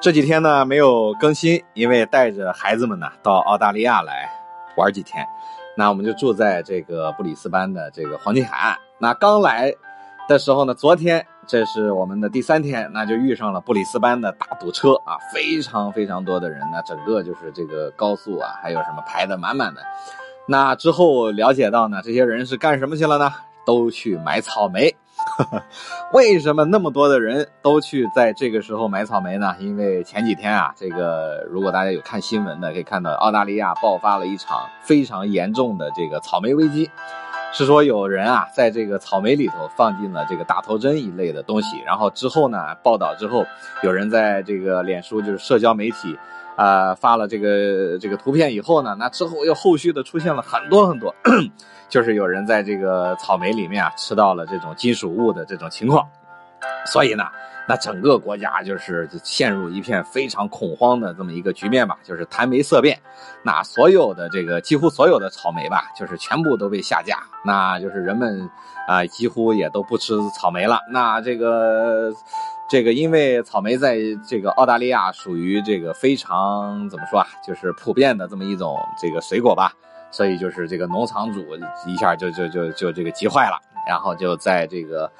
这几天呢没有更新，因为带着孩子们呢到澳大利亚来玩几天，那我们就住在这个布里斯班的这个黄金海岸。那刚来的时候呢，昨天这是我们的第三天，那就遇上了布里斯班的大堵车啊，非常非常多的人呢，整个就是这个高速啊，还有什么排的满满的。那之后了解到呢，这些人是干什么去了呢？都去买草莓。为什么那么多的人都去在这个时候买草莓呢？因为前几天啊，这个如果大家有看新闻的，可以看到澳大利亚爆发了一场非常严重的这个草莓危机，是说有人啊在这个草莓里头放进了这个大头针一类的东西，然后之后呢报道之后，有人在这个脸书就是社交媒体。啊，发了这个这个图片以后呢，那之后又后续的出现了很多很多，就是有人在这个草莓里面啊吃到了这种金属物的这种情况，所以呢，那整个国家就是陷入一片非常恐慌的这么一个局面吧，就是谈梅色变，那所有的这个几乎所有的草莓吧，就是全部都被下架，那就是人们啊几乎也都不吃草莓了，那这个。这个因为草莓在这个澳大利亚属于这个非常怎么说啊，就是普遍的这么一种这个水果吧，所以就是这个农场主一下就就就就这个急坏了，然后就在这个。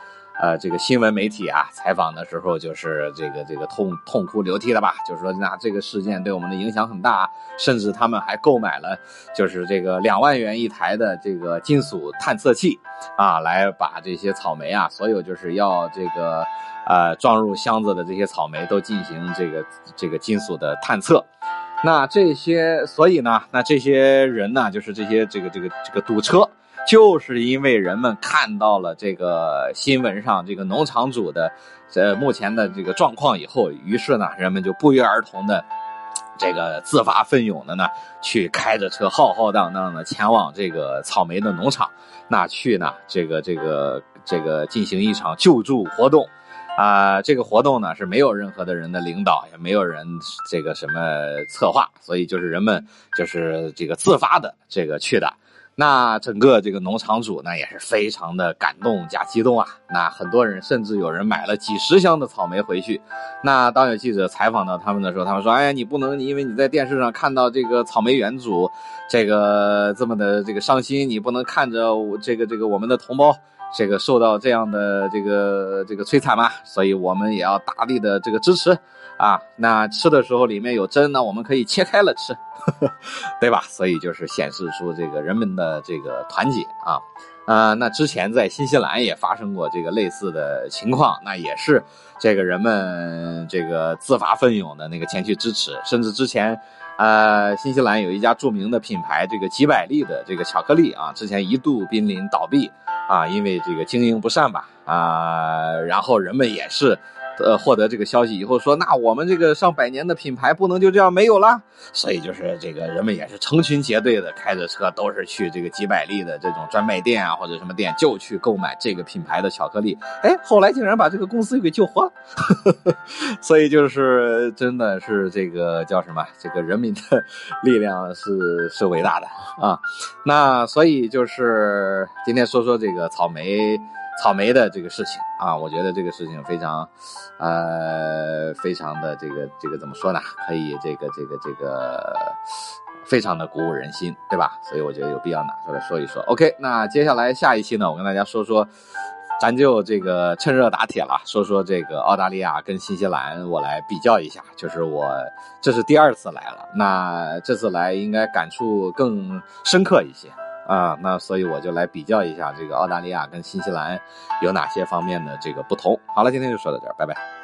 呃，这个新闻媒体啊，采访的时候就是这个这个痛痛哭流涕的吧，就是说那这个事件对我们的影响很大，甚至他们还购买了就是这个两万元一台的这个金属探测器啊，来把这些草莓啊，所有就是要这个呃装入箱子的这些草莓都进行这个这个金属的探测。那这些，所以呢，那这些人呢，就是这些这个这个这个堵车。就是因为人们看到了这个新闻上这个农场主的，呃，目前的这个状况以后，于是呢，人们就不约而同的，这个自发奋勇的呢，去开着车浩浩荡荡的前往这个草莓的农场，那去呢，这个这个这个进行一场救助活动，啊，这个活动呢是没有任何的人的领导，也没有人这个什么策划，所以就是人们就是这个自发的这个去的。那整个这个农场主呢也是非常的感动加激动啊！那很多人甚至有人买了几十箱的草莓回去。那当有记者采访到他们的时候，他们说：“哎呀，你不能因为你在电视上看到这个草莓园主这个这么的这个伤心，你不能看着这个这个我们的同胞。”这个受到这样的这个这个摧残嘛，所以我们也要大力的这个支持啊。那吃的时候里面有针，呢我们可以切开了吃，对吧？所以就是显示出这个人们的这个团结啊。啊，那之前在新西兰也发生过这个类似的情况，那也是这个人们这个自发奋勇的那个前去支持，甚至之前。呃，新西兰有一家著名的品牌，这个几百利的这个巧克力啊，之前一度濒临倒闭啊，因为这个经营不善吧啊，然后人们也是。呃，获得这个消息以后说，那我们这个上百年的品牌不能就这样没有了，所以就是这个人们也是成群结队的开着车，都是去这个几百利的这种专卖店啊，或者什么店，就去购买这个品牌的巧克力。哎，后来竟然把这个公司又给救活了，所以就是真的是这个叫什么？这个人民的 力量是是伟大的啊。那所以就是今天说说这个草莓。草莓的这个事情啊，我觉得这个事情非常，呃，非常的这个这个怎么说呢？可以这个这个这个，非常的鼓舞人心，对吧？所以我觉得有必要拿出来说一说。OK，那接下来下一期呢，我跟大家说说，咱就这个趁热打铁了，说说这个澳大利亚跟新西兰，我来比较一下。就是我这是第二次来了，那这次来应该感触更深刻一些。啊，那所以我就来比较一下这个澳大利亚跟新西兰有哪些方面的这个不同。好了，今天就说到这儿，拜拜。